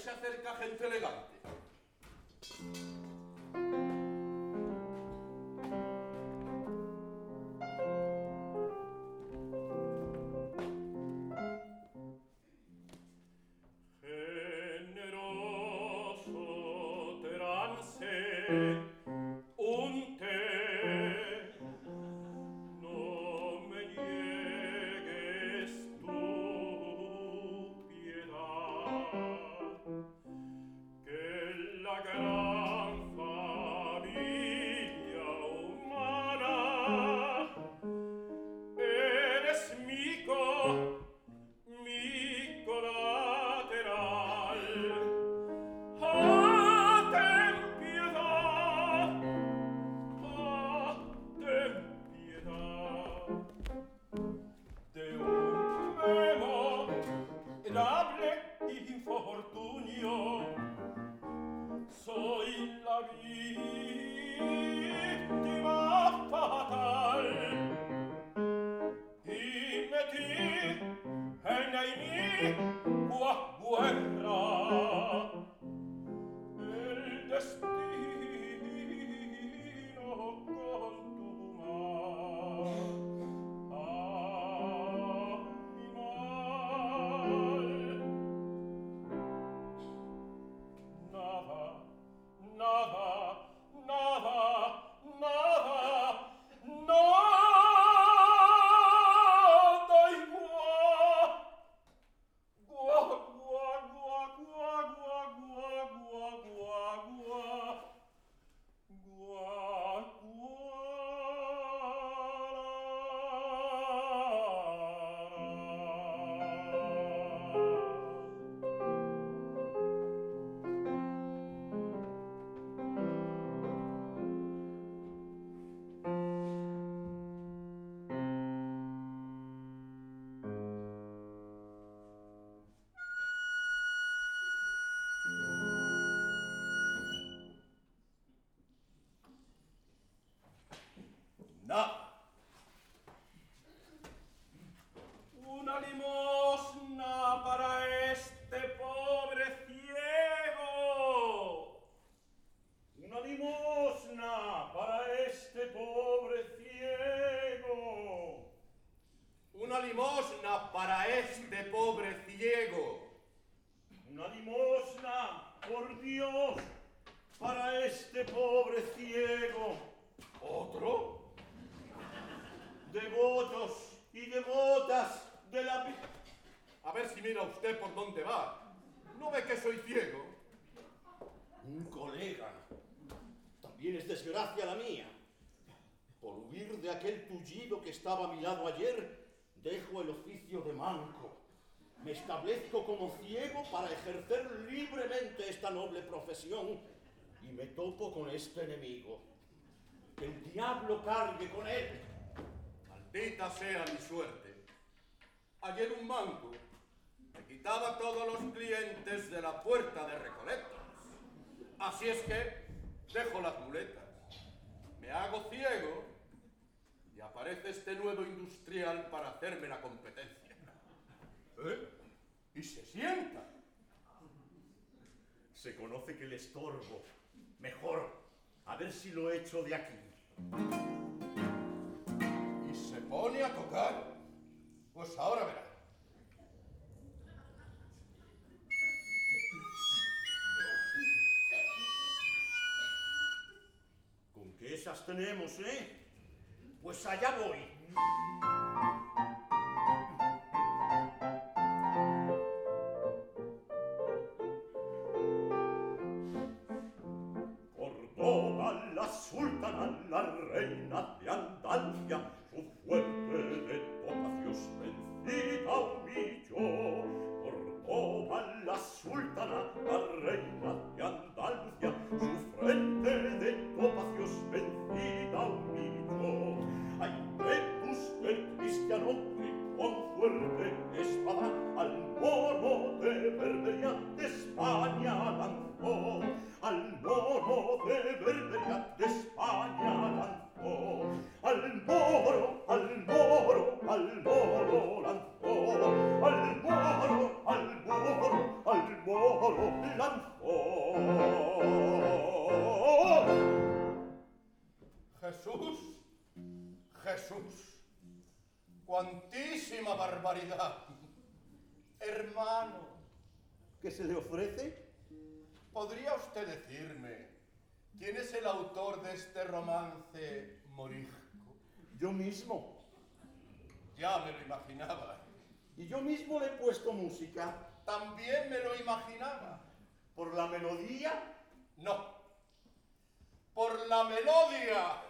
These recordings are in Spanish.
se acerca gente elegante. permanezco como ciego para ejercer libremente esta noble profesión y me topo con este enemigo. Que el diablo cargue con él. Maldita sea mi suerte. Ayer un manco me quitaba todos los clientes de la puerta de recolectos. Así es que dejo las muletas, me hago ciego y aparece este nuevo industrial para hacerme la competencia. ¿Eh? y se sienta. Se conoce que le estorbo. Mejor, a ver si lo echo de aquí. Y se pone a tocar. Pues ahora verá. ¿Con qué esas tenemos, eh? Pues allá voy. Música. También me lo imaginaba. Por la melodía No. Por la melodía.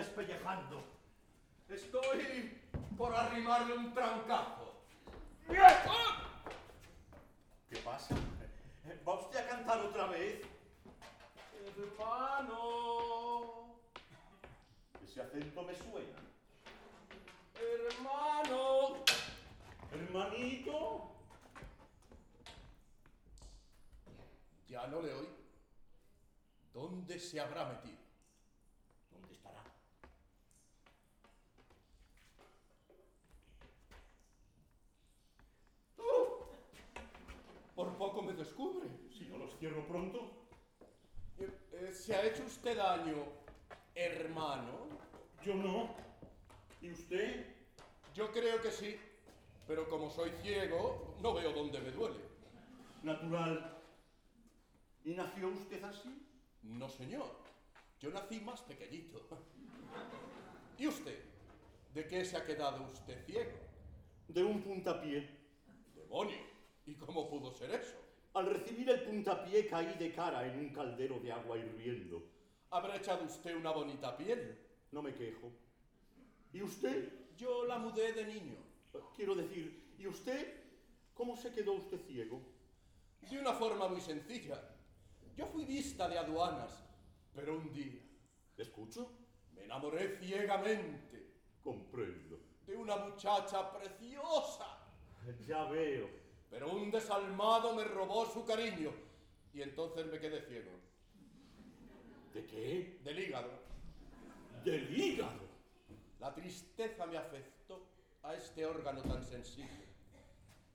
Despellejando. Estoy por arrimarle un trancazo. ¿Qué pasa? ¿Va usted a cantar otra vez? Hermano, Ese acento me suena. hermano, Hermanito, Ya no le oí. ¿Dónde se habrá metido? ¿dónde estará? Por poco me descubre. Si no los cierro pronto. Eh, eh, ¿Se ha hecho usted daño, hermano? Yo no. ¿Y usted? Yo creo que sí, pero como soy ciego, no veo dónde me duele. Natural. ¿Y nació usted así? No, señor. Yo nací más pequeñito. ¿Y usted? ¿De qué se ha quedado usted ciego? De un puntapié. Demonio. ¿Y cómo pudo ser eso? Al recibir el puntapié caí de cara en un caldero de agua hirviendo. ¿Habrá echado usted una bonita piel? No me quejo. ¿Y usted? Yo la mudé de niño. Quiero decir, ¿y usted? ¿Cómo se quedó usted ciego? De una forma muy sencilla. Yo fui vista de aduanas, pero un día ¿Escucho? me enamoré ciegamente Comprendo. de una muchacha preciosa. Ya veo. Pero un desalmado me robó su cariño y entonces me quedé ciego. ¿De qué? Del hígado. Del hígado. La tristeza me afectó a este órgano tan sensible.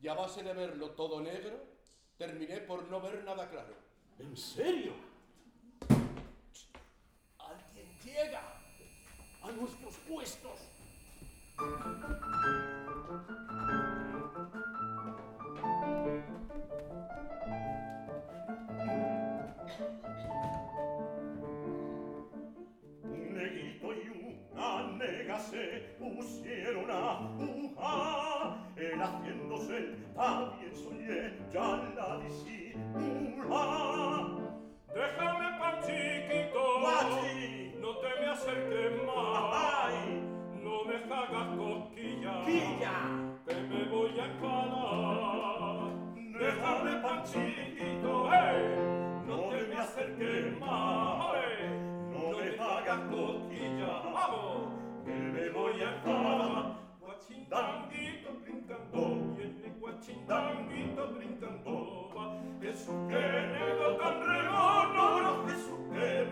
Y a base de verlo todo negro, terminé por no ver nada claro. ¿En serio? ¡Alguien llega! ¡A nuestros puestos! Pavien solien gialla visi Ula Déjame panchiquito Guachi. No te me acerques más. Ay. No me hagas cosquillas. Quilla. Que me voy a enfalar. Déjame panchiquito Eh No, no te me acerques más No, no me hagas cosquillas. Vamos. Que me voy a enfalar guachindanguito brincando, viene guachindanguito brincando, va. Jesús que nego tan redondo, Jesús que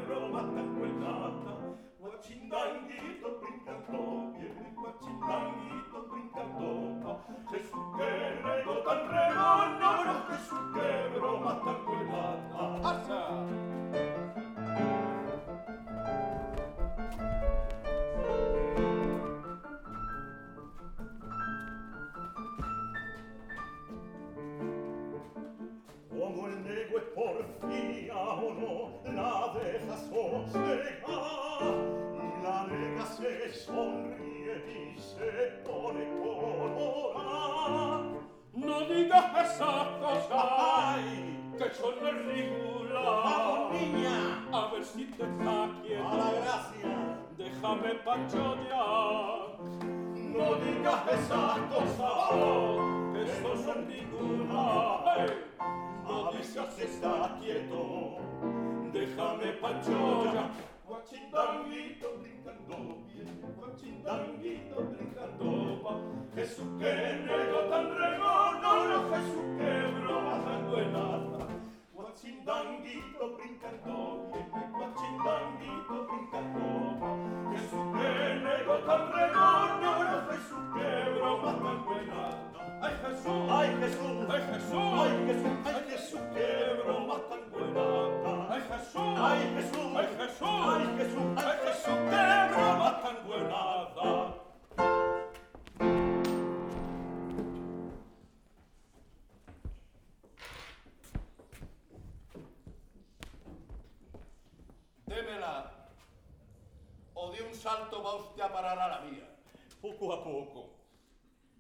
Déjame panchonear. No digas esas cosas que son ridículas. Hey, No digas está quieto. Déjame panchonear. Guachindanguito brincando, viene guachindanguito brincando, va. Jesús que nego tan rego, no, no, Jesús que broma tan buena. Accindandito brincando, accindandito brincando, che su bene lo tan regogno, lo fai su quebro, ma tan guenando. Ay Gesù, ay Gesù, ay Gesù, ay Gesù, ay Gesù, quebro, ma tan guenando. Ay Gesù, ay Gesù, ay Gesù, ay Gesù, ay Gesù, quebro, ma tan guenando. Salto va usted a parar a la mía. Poco a poco.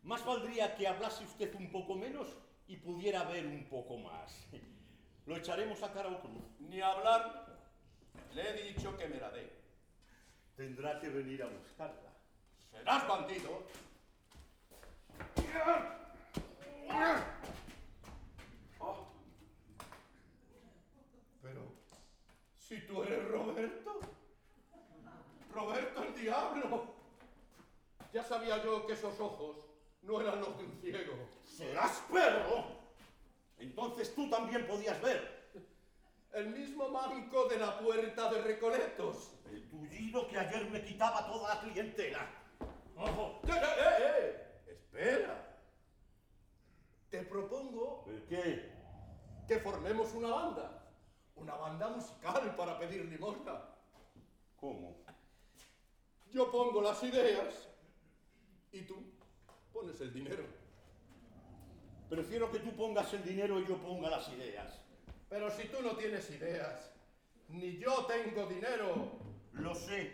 Más valdría que hablase usted un poco menos y pudiera ver un poco más. Lo echaremos a cara o cruz. Ni hablar. Le he dicho que me la dé. Tendrá que venir a buscarla. Serás bandido. Pero, si tú eres Roberto. Roberto el diablo. Ya sabía yo que esos ojos no eran los de un ciego. ¡Serás perro! Entonces tú también podías ver. El mismo manco de la puerta de Recoletos. El tullido que ayer me quitaba toda la clientela. ¡Ojo! ¡Eh, eh, eh! Espera. Te propongo ¿El qué? que formemos una banda. Una banda musical para pedir limosna. ¿Cómo? Yo pongo las ideas y tú pones el dinero. Prefiero que tú pongas el dinero y yo ponga las ideas. Pero si tú no tienes ideas, ni yo tengo dinero, Lo sé,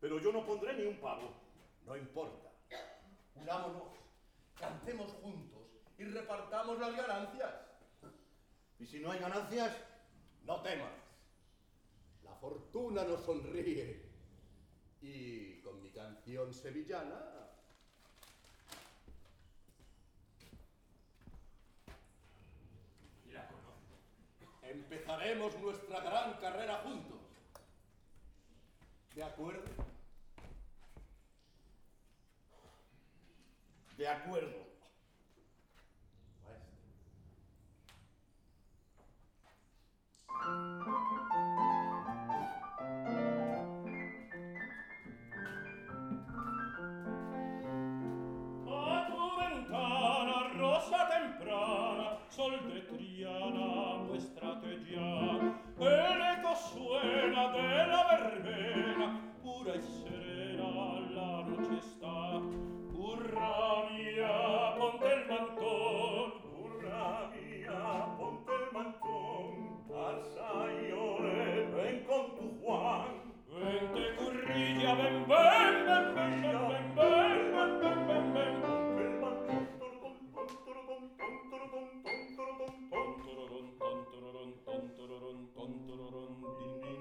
pero yo no pondré ni un pavo. no importa. Unámonos, cantemos juntos y repartamos las ganancias. Y si no hay ganancias, No temas. La fortuna nos sonríe. Y con mi canción sevillana. La conozco. Empezaremos nuestra gran carrera juntos. ¿De acuerdo? de acuerdo. e serena la luce sta urra via ponte il manton. Urra via ponte il manton. Alza io ven con tu Juan. Vente currilla ven ven ven ven ven ven ven ven ven ven Tontororón, tontororón, tontororón, tontororón, tontororón,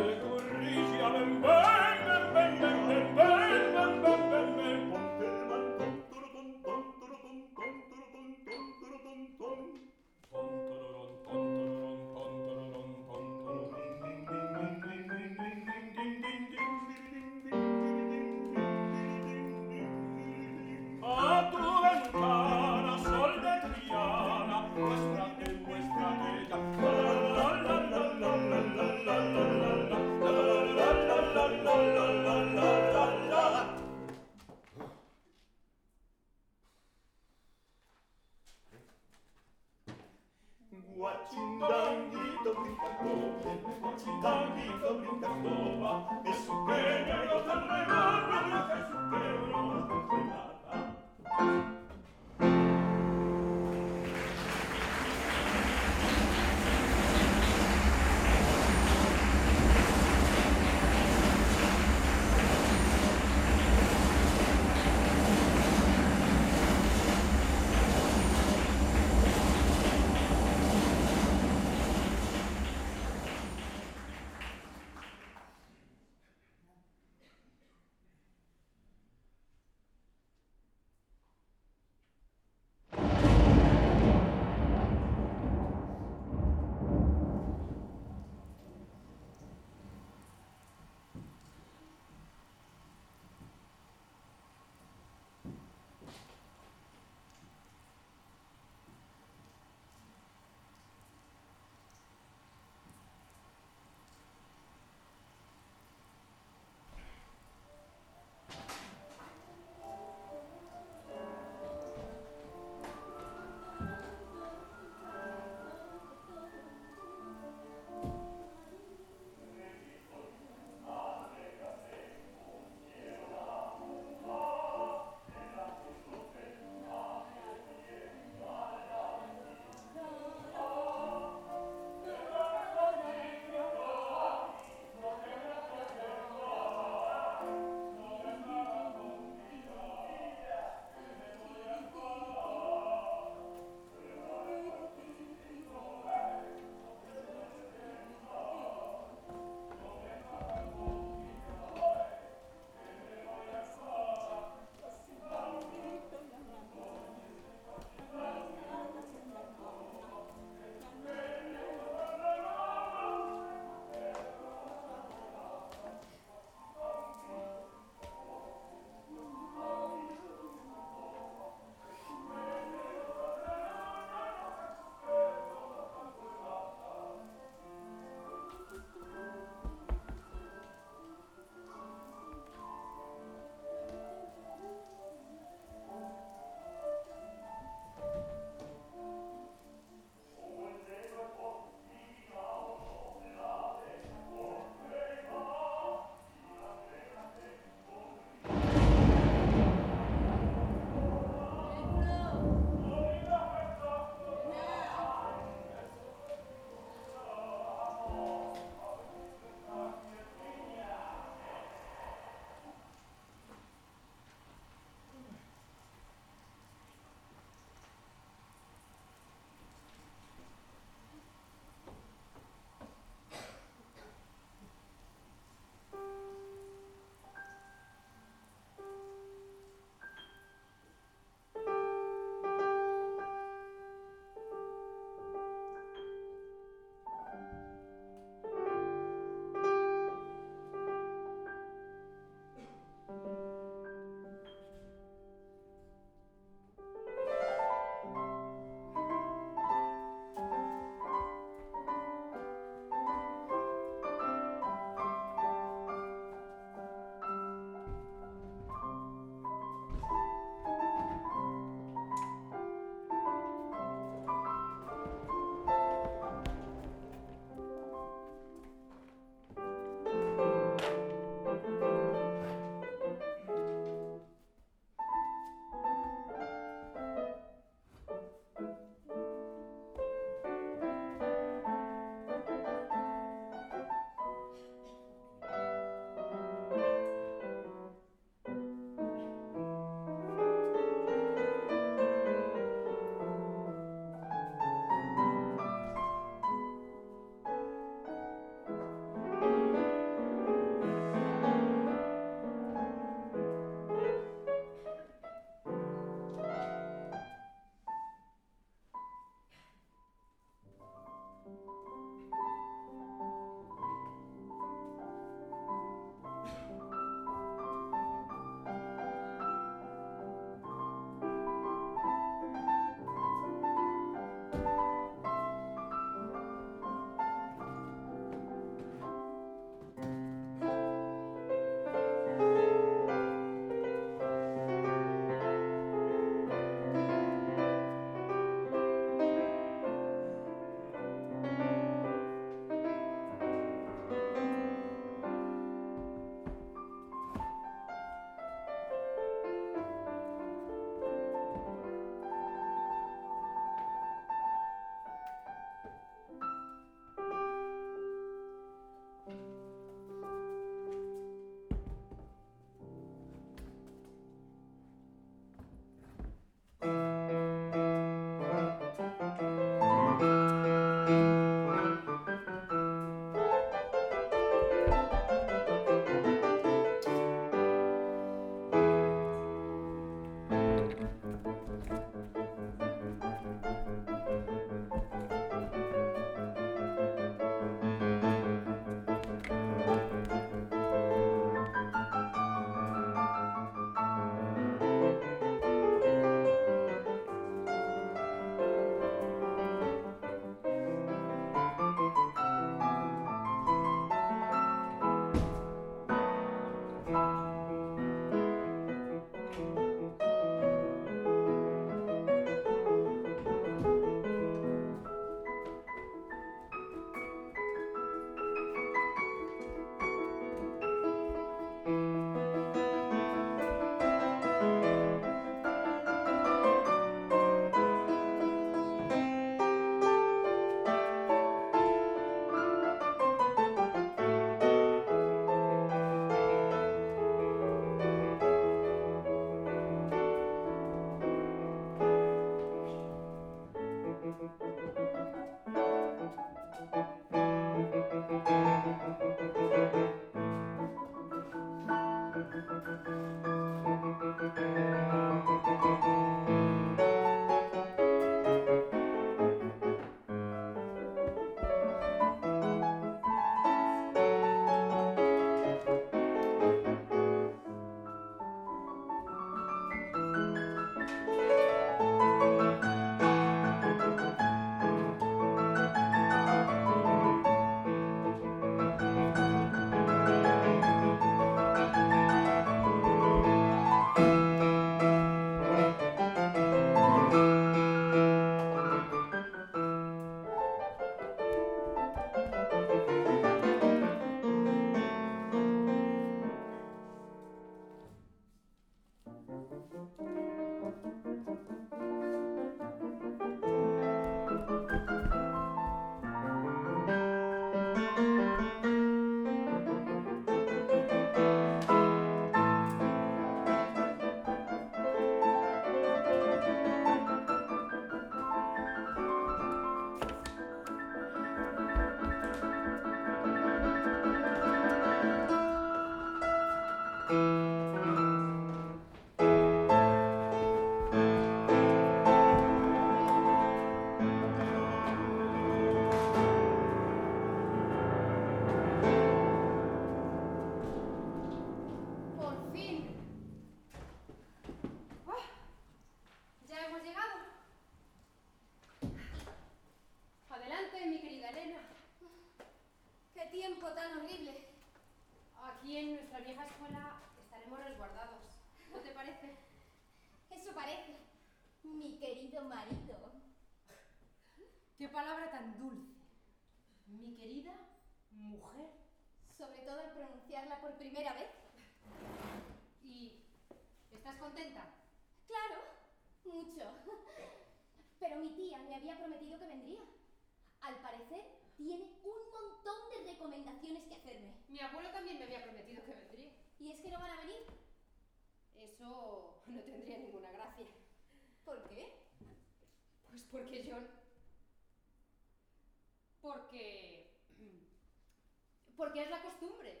porque es la costumbre.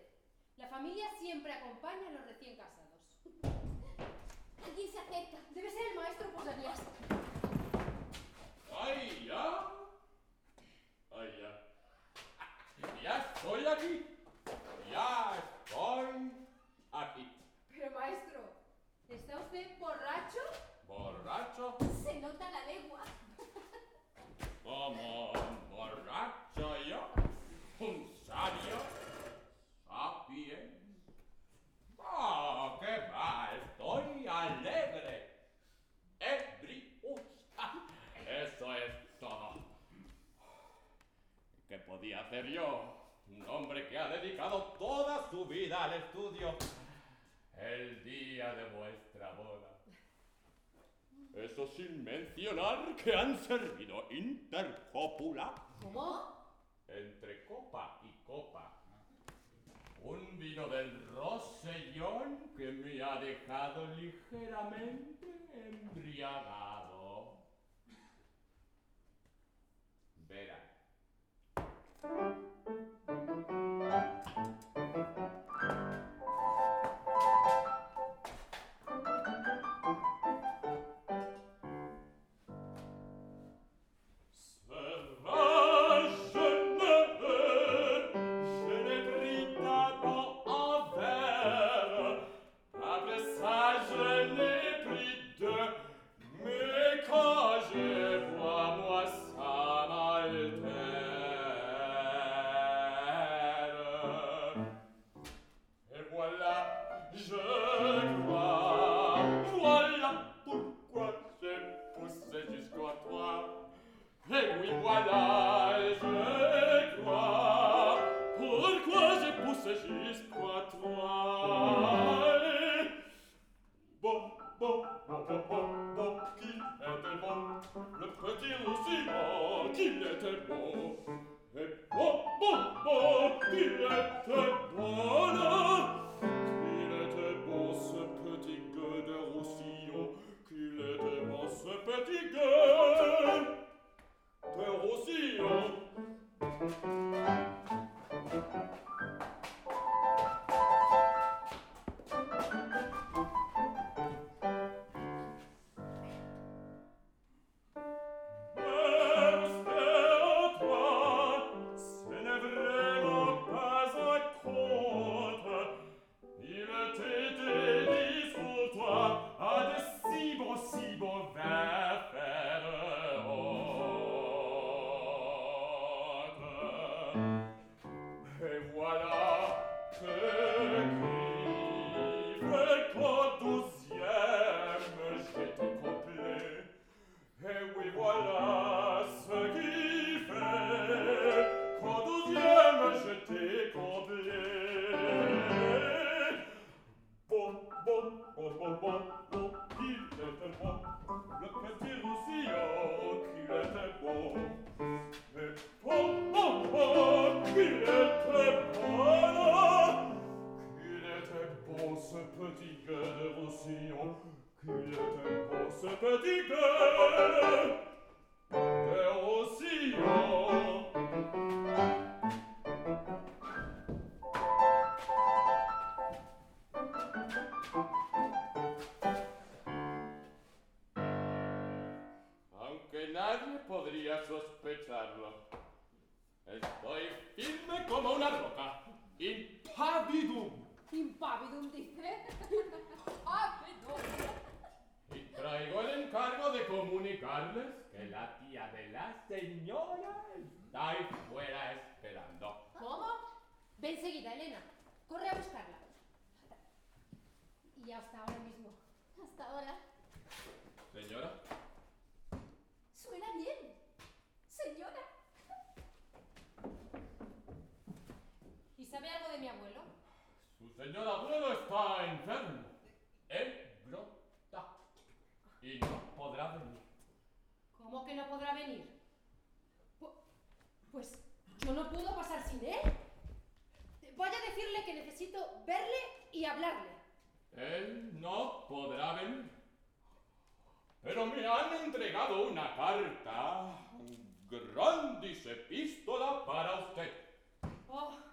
La familia siempre acompaña a los recién casados. Alguien se acerca. Debe ser el maestro Posanías. podía hacer yo, un hombre que ha dedicado toda su vida al estudio, el día de vuestra boda. Eso sin mencionar que han servido intercópula. ¿Cómo? Entre copa y copa. Un vino del Rosellón que me ha dejado ligeramente embriagado. Verás, Bye.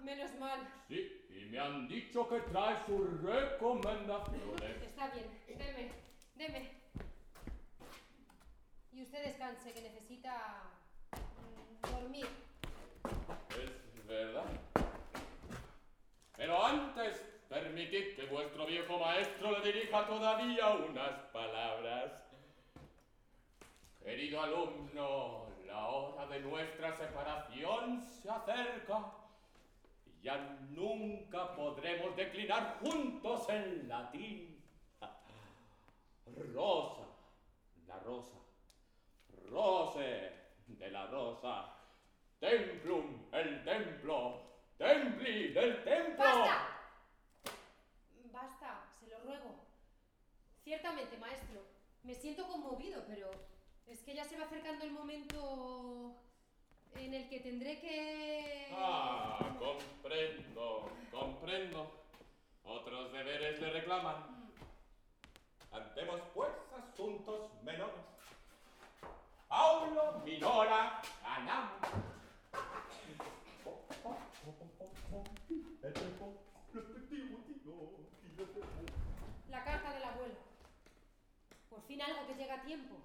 Menos mal. Sí, y me han dicho que trae sus recomendaciones. Está bien, deme, deme. Y usted descanse, que necesita mm, dormir. Es verdad. Pero antes, permitid que vuestro viejo maestro le dirija todavía unas palabras. Querido alumno, la hora de nuestra separación se acerca. Ya nunca podremos declinar juntos el latín. Rosa, la rosa. Rose, de la rosa. Templum, el templo. Templi, del templo. ¡Basta! Basta, se lo ruego. Ciertamente, maestro, me siento conmovido, pero es que ya se va acercando el momento en el que tendré que... Ah, comprendo, comprendo. Otros deberes le reclaman. Andemos pues asuntos menores. Paulo minora anam. La carta del abuelo. Por fin algo que llega a tiempo.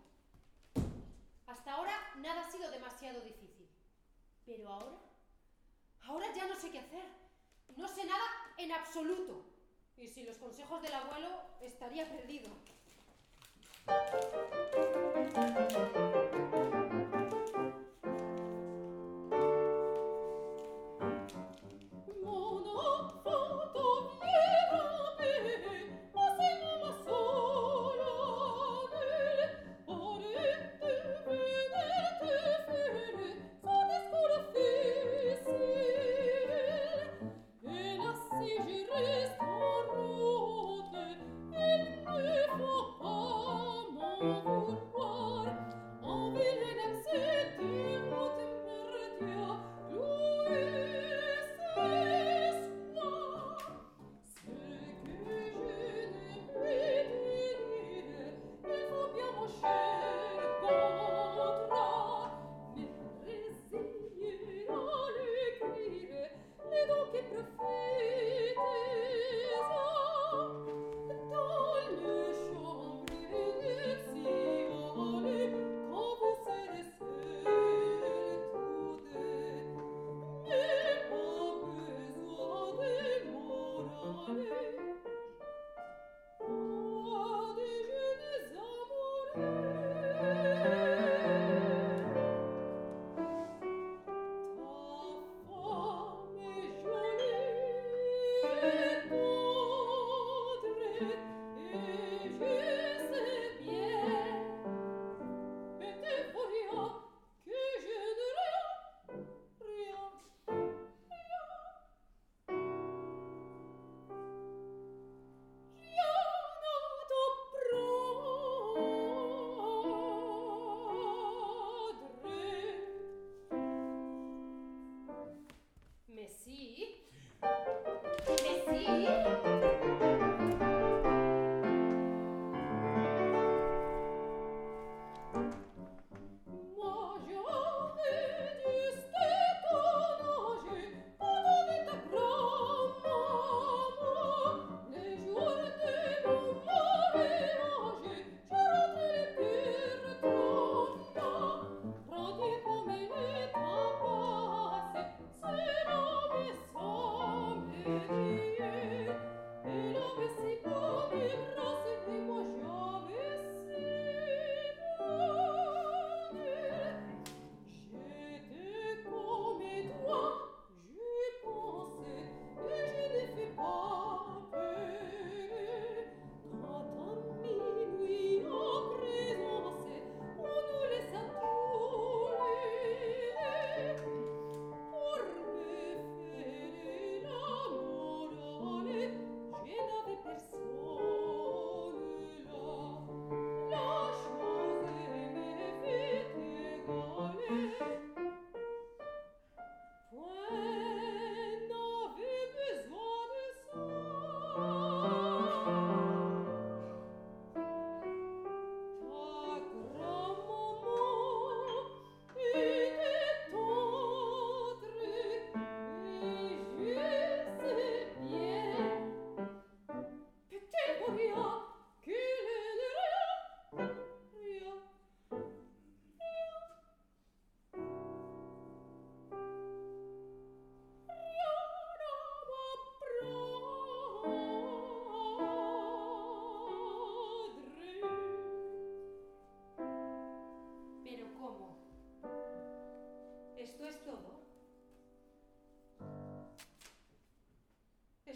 Hasta ahora nada ha sido demasiado difícil. Pero ahora, ahora ya no sé qué hacer. No sé nada en absoluto. Y sin los consejos del abuelo estaría perdido.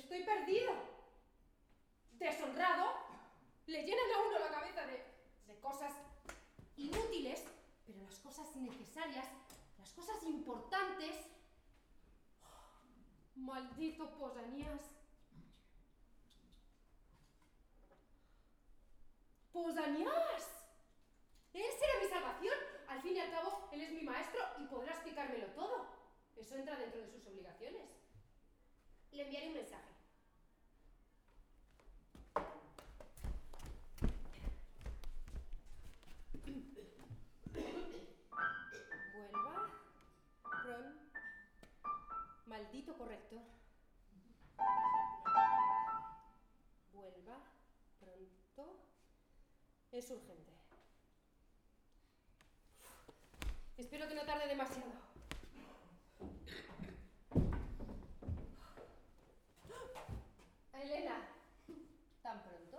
estoy perdido. Deshonrado, le llenan a uno la cabeza de, de cosas inútiles, pero las cosas necesarias, las cosas importantes... Oh, maldito Posanías. ¡Posanías! Él será mi salvación. Al fin y al cabo, él es mi maestro y podrá explicármelo todo. Eso entra dentro de sus obligaciones. Le enviaré un mensaje. Es urgente. Espero que no tarde demasiado. Elena, ¿tan pronto?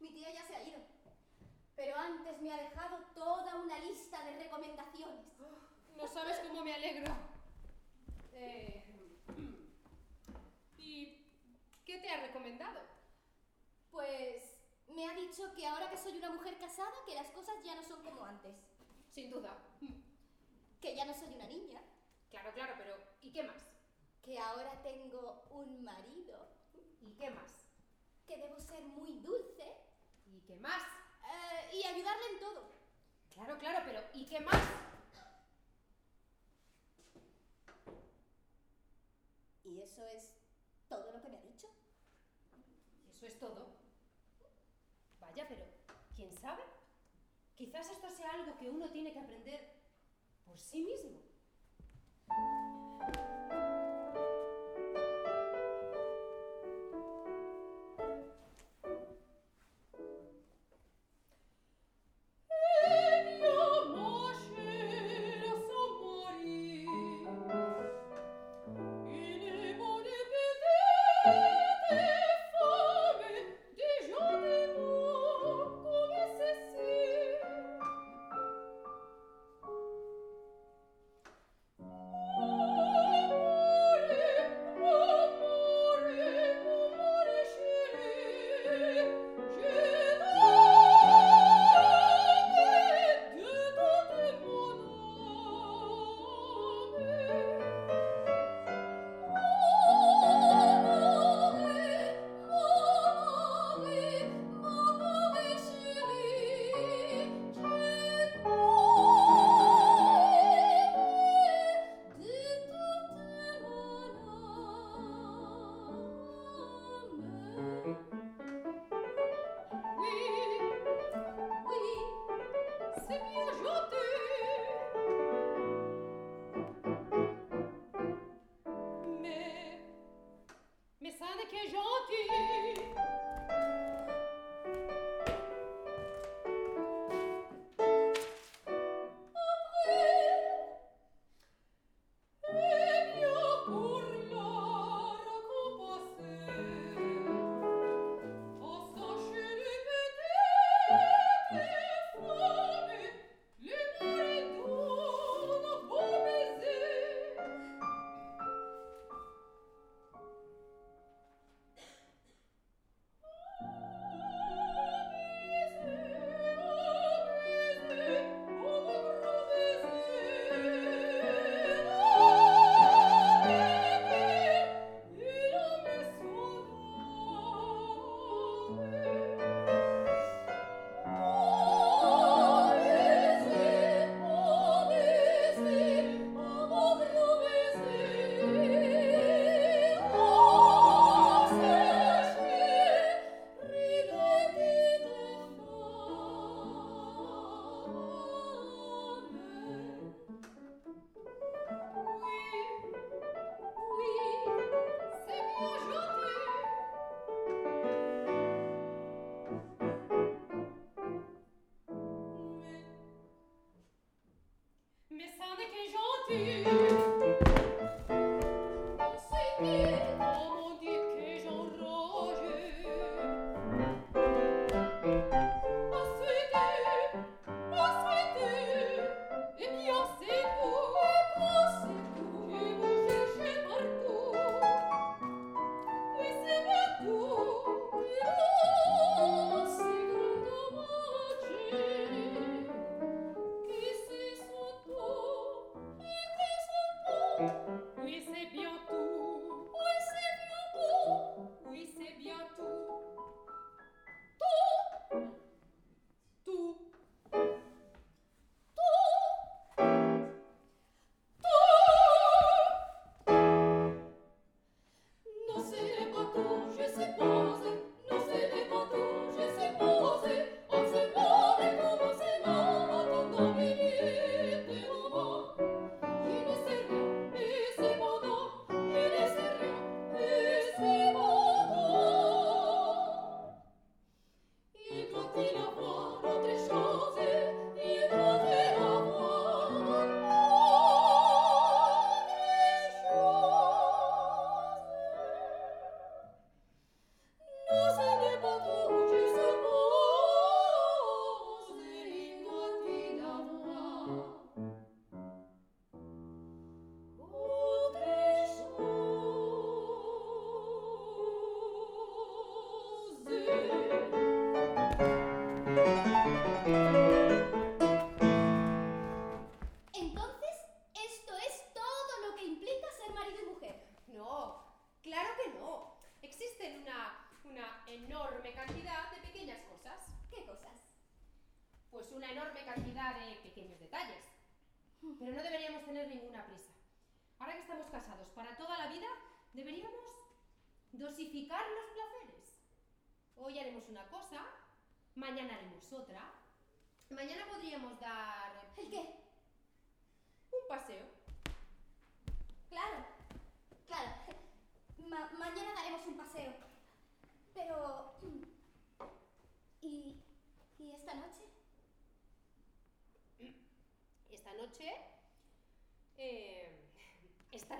Mi tía ya se ha ido. Pero antes me ha dejado toda una lista de recomendaciones. No sabes cómo me alegro. Eh, ¿Y qué te ha recomendado? Dicho que ahora que soy una mujer casada, que las cosas ya no son como antes. Sin duda. Que ya no soy una niña. Claro, claro, pero ¿y qué más? Que ahora tengo un marido. ¿Y qué más? Que debo ser muy dulce. ¿Y qué más? eh, y ayudarle en todo. Claro, claro, pero ¿y qué más? Y eso es todo lo que me ha dicho. Eso es todo. Vaya, pero ¿quién sabe? Quizás esto sea algo que uno tiene que aprender por sí mismo.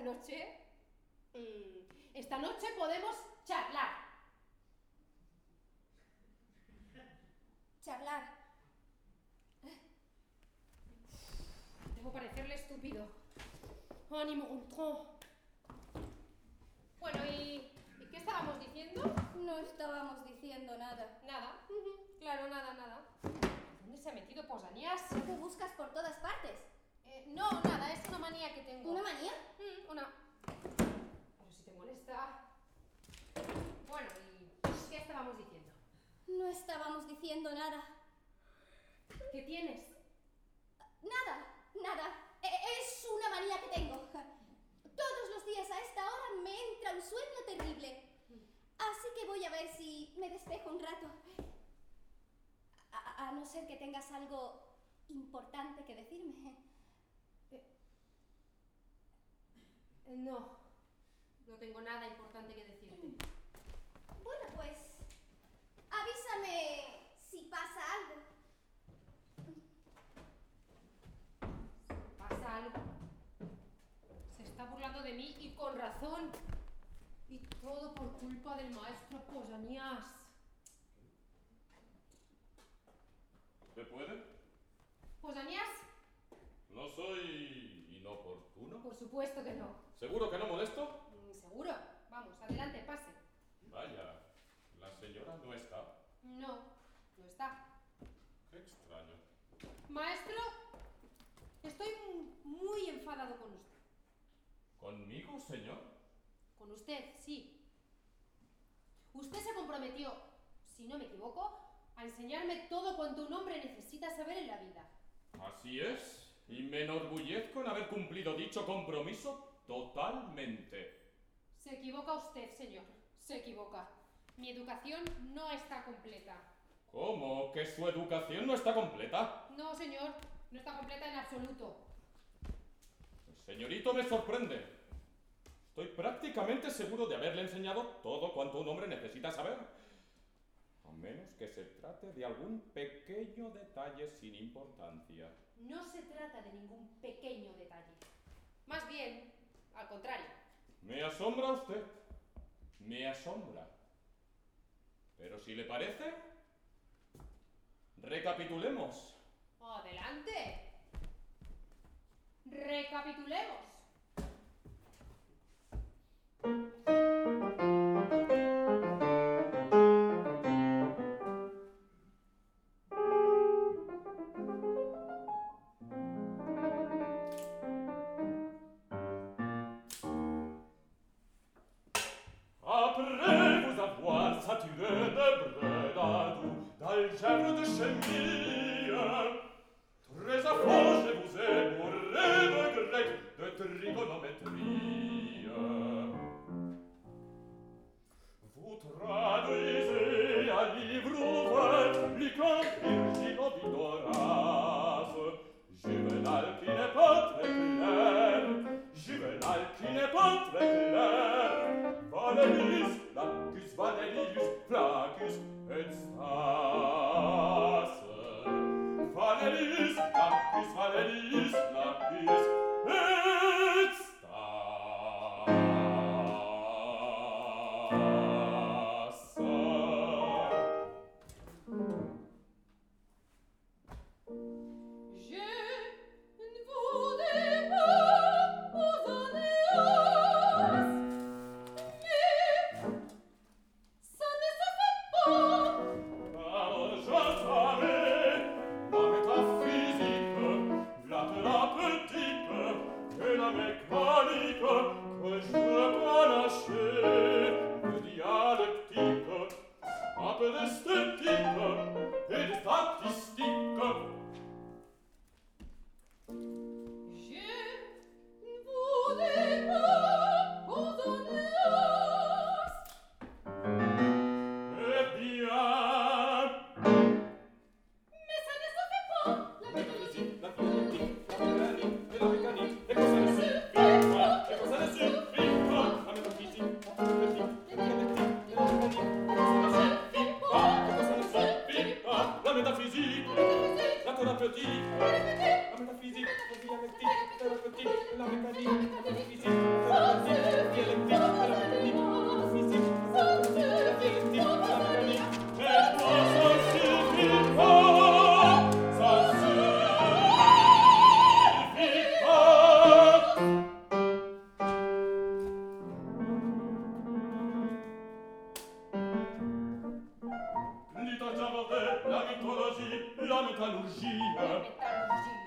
Noche. mm, esta noche podemos charlar. Charlar. Debo parecerle estúpido. Ánimo, Gontran. Bueno, ¿y, ¿y qué estábamos diciendo? No estábamos diciendo nada. Nada. Ujú, Claro, nada, nada. ¿Dónde se ha metido Pausanias? ¿Qué buscas por todas partes? Eh, no, nada, es una manía que tengo. ¿Una manía? Mm, una. Pero si te molesta. Bueno, ¿y qué estábamos diciendo? No nada. ¿Qué tienes? Nada, nada. E- Es una manía que tengo. Todos los días a esta hora me entra un sueño terrible. Así que voy a ver si me despejo un rato. A, a no ser que tengas algo importante que decirme. Eh, no, no tengo nada importante que decirte. Bueno, pues avísame pasa algo. Pasa algo. Se está burlando de mí y con razón. Y todo por culpa del maestro Pausanias. ¿Se puede? ¿Pausanias? ¿No soy inoportuno? Por supuesto que no. ¿Seguro que no molesto? Mm, Seguro. Vamos, adelante, pase. Vaya, la señora no está. No, no está. Qué extraño. Maestro, estoy muy enfadado con usted. ¿Conmigo, señor? Con usted, sí. Usted se comprometió, si no me equivoco, a enseñarme todo cuanto un hombre necesita saber en la vida. Así es, y me enorgullezco en haber cumplido dicho compromiso totalmente. Se equivoca usted, señor. Se equivoca. Mi educación no está completa. ¿Cómo? ¿Que su educación no está completa? No, señor. No está completa en absoluto. Señorito, me sorprende. Estoy prácticamente seguro de haberle enseñado todo cuanto un hombre necesita saber. A menos que se trate de algún pequeño detalle sin importancia. No se trata de ningún pequeño detalle. Más bien, al contrario. Me asombra usted. Me asombra. Pero si le parece, recapitulemos. Adelante. Recapitulemos.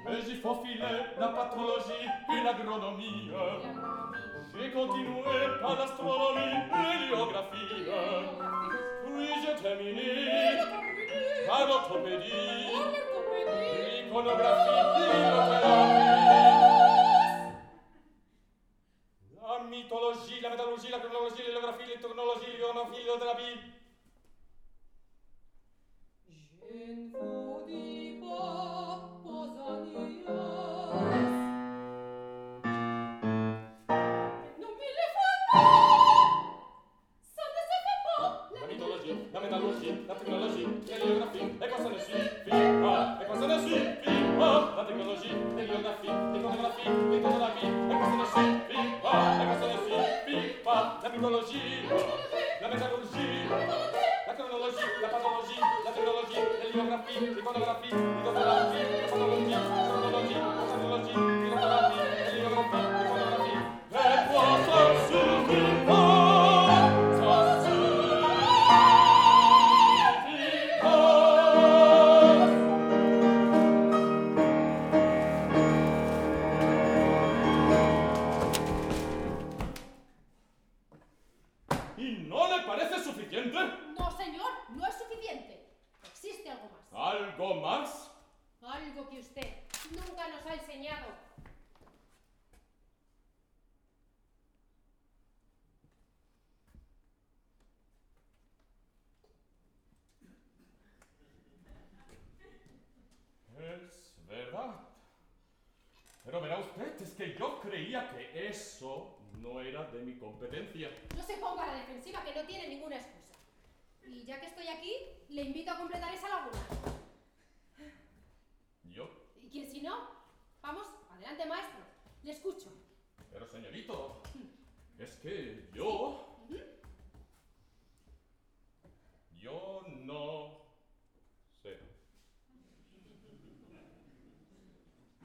Mais j'y faufilais la pathologie et l'agronomie. J'ai continué par l'astronomie et l'héliographie. Puis j'ai terminé par l'orthopédie, l'iconographie et l'opéra. La mythologie, la métallurgie, la chronologie, l'héliographie, l'ethnologie, l'ionophie, l'ionothérapie, iconografía. completar esa laguna. ¿Yo? ¿Y quién si no? Vamos, adelante, maestro. Le escucho. Pero, señorito, hmm. es que yo... Yo no sé.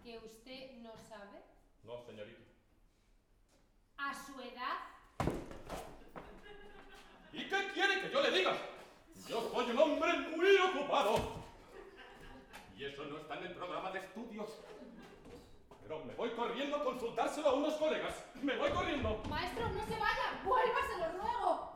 ¿Que usted no sabe? No, señorito. ¿A su edad? ¿Y qué quiere que yo le diga? un hombre muy ocupado. Y eso no está en el programa de estudios. Pero me voy corriendo a consultárselo a unos colegas. Me voy corriendo. Maestro, no se vaya. Vuélvaselo luego.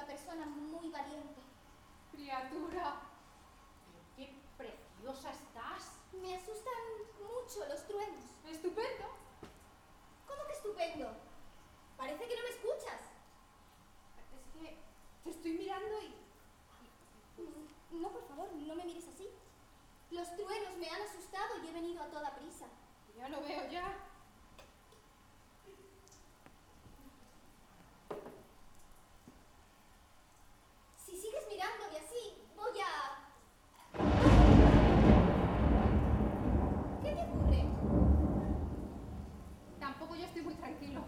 Una persona muy valiente. Criatura. Pero qué preciosa estás. Me asustan mucho los truenos. Estupendo. ¿Cómo que estupendo? Parece que no me escuchas. Es que te estoy mirando y... No, por favor, no me mires así. Los truenos me han asustado y he venido a toda prisa. Ya lo veo ya. Si sigues mirándome así, voy a... ¿Qué te ocurre? Tampoco yo estoy muy tranquilo.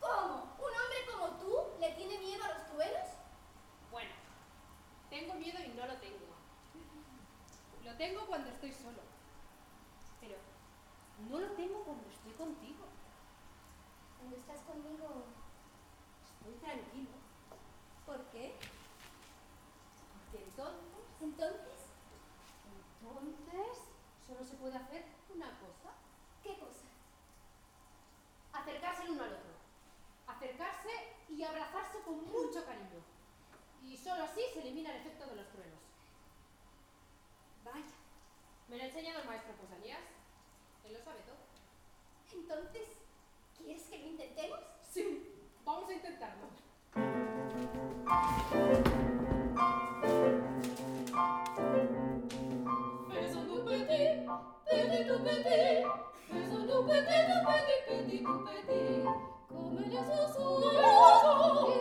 ¿Cómo? ¿Un hombre como tú le tiene miedo a los truenos? Bueno, tengo miedo y no lo tengo. Lo tengo cuando estoy solo. Pero no lo tengo cuando estoy contigo. Cuando estás Estoy tranquilo. ¿Por qué? Porque entonces, Entonces, entonces, solo se puede hacer una cosa. ¿qué cosa? Acercarse el uno al otro. Acercarse y abrazarse con mucho cariño. Y solo así se elimina el efecto de los truenos. Vaya. Me lo ha enseñado el maestro Posanías. Él lo sabe todo. Entonces, ¿quieres que lo ¿Intentemos? Sí, vamos a intentarlo. Faisons-nous petit, petit tout petit, faisons-nous petit tout petit, petit tout petit, comme les oiseaux, les oiseaux,